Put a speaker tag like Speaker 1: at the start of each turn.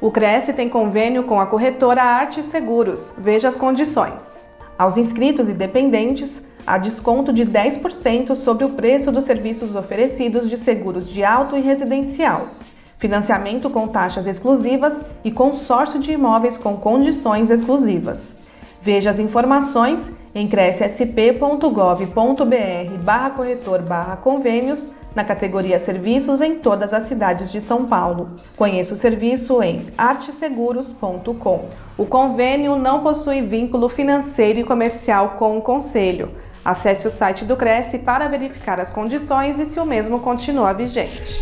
Speaker 1: O Cresce tem convênio com a corretora Arte Seguros. Veja as condições. Aos inscritos e dependentes, há desconto de 10% sobre o preço dos serviços oferecidos de seguros de auto e residencial. Financiamento com taxas exclusivas e consórcio de imóveis com condições exclusivas. Veja as informações em crescsp.gov.br barra corretor barra convênios na categoria Serviços em todas as cidades de São Paulo. Conheça o serviço em arteseguros.com. O convênio não possui vínculo financeiro e comercial com o Conselho. Acesse o site do Cresce para verificar as condições e se o mesmo continua vigente.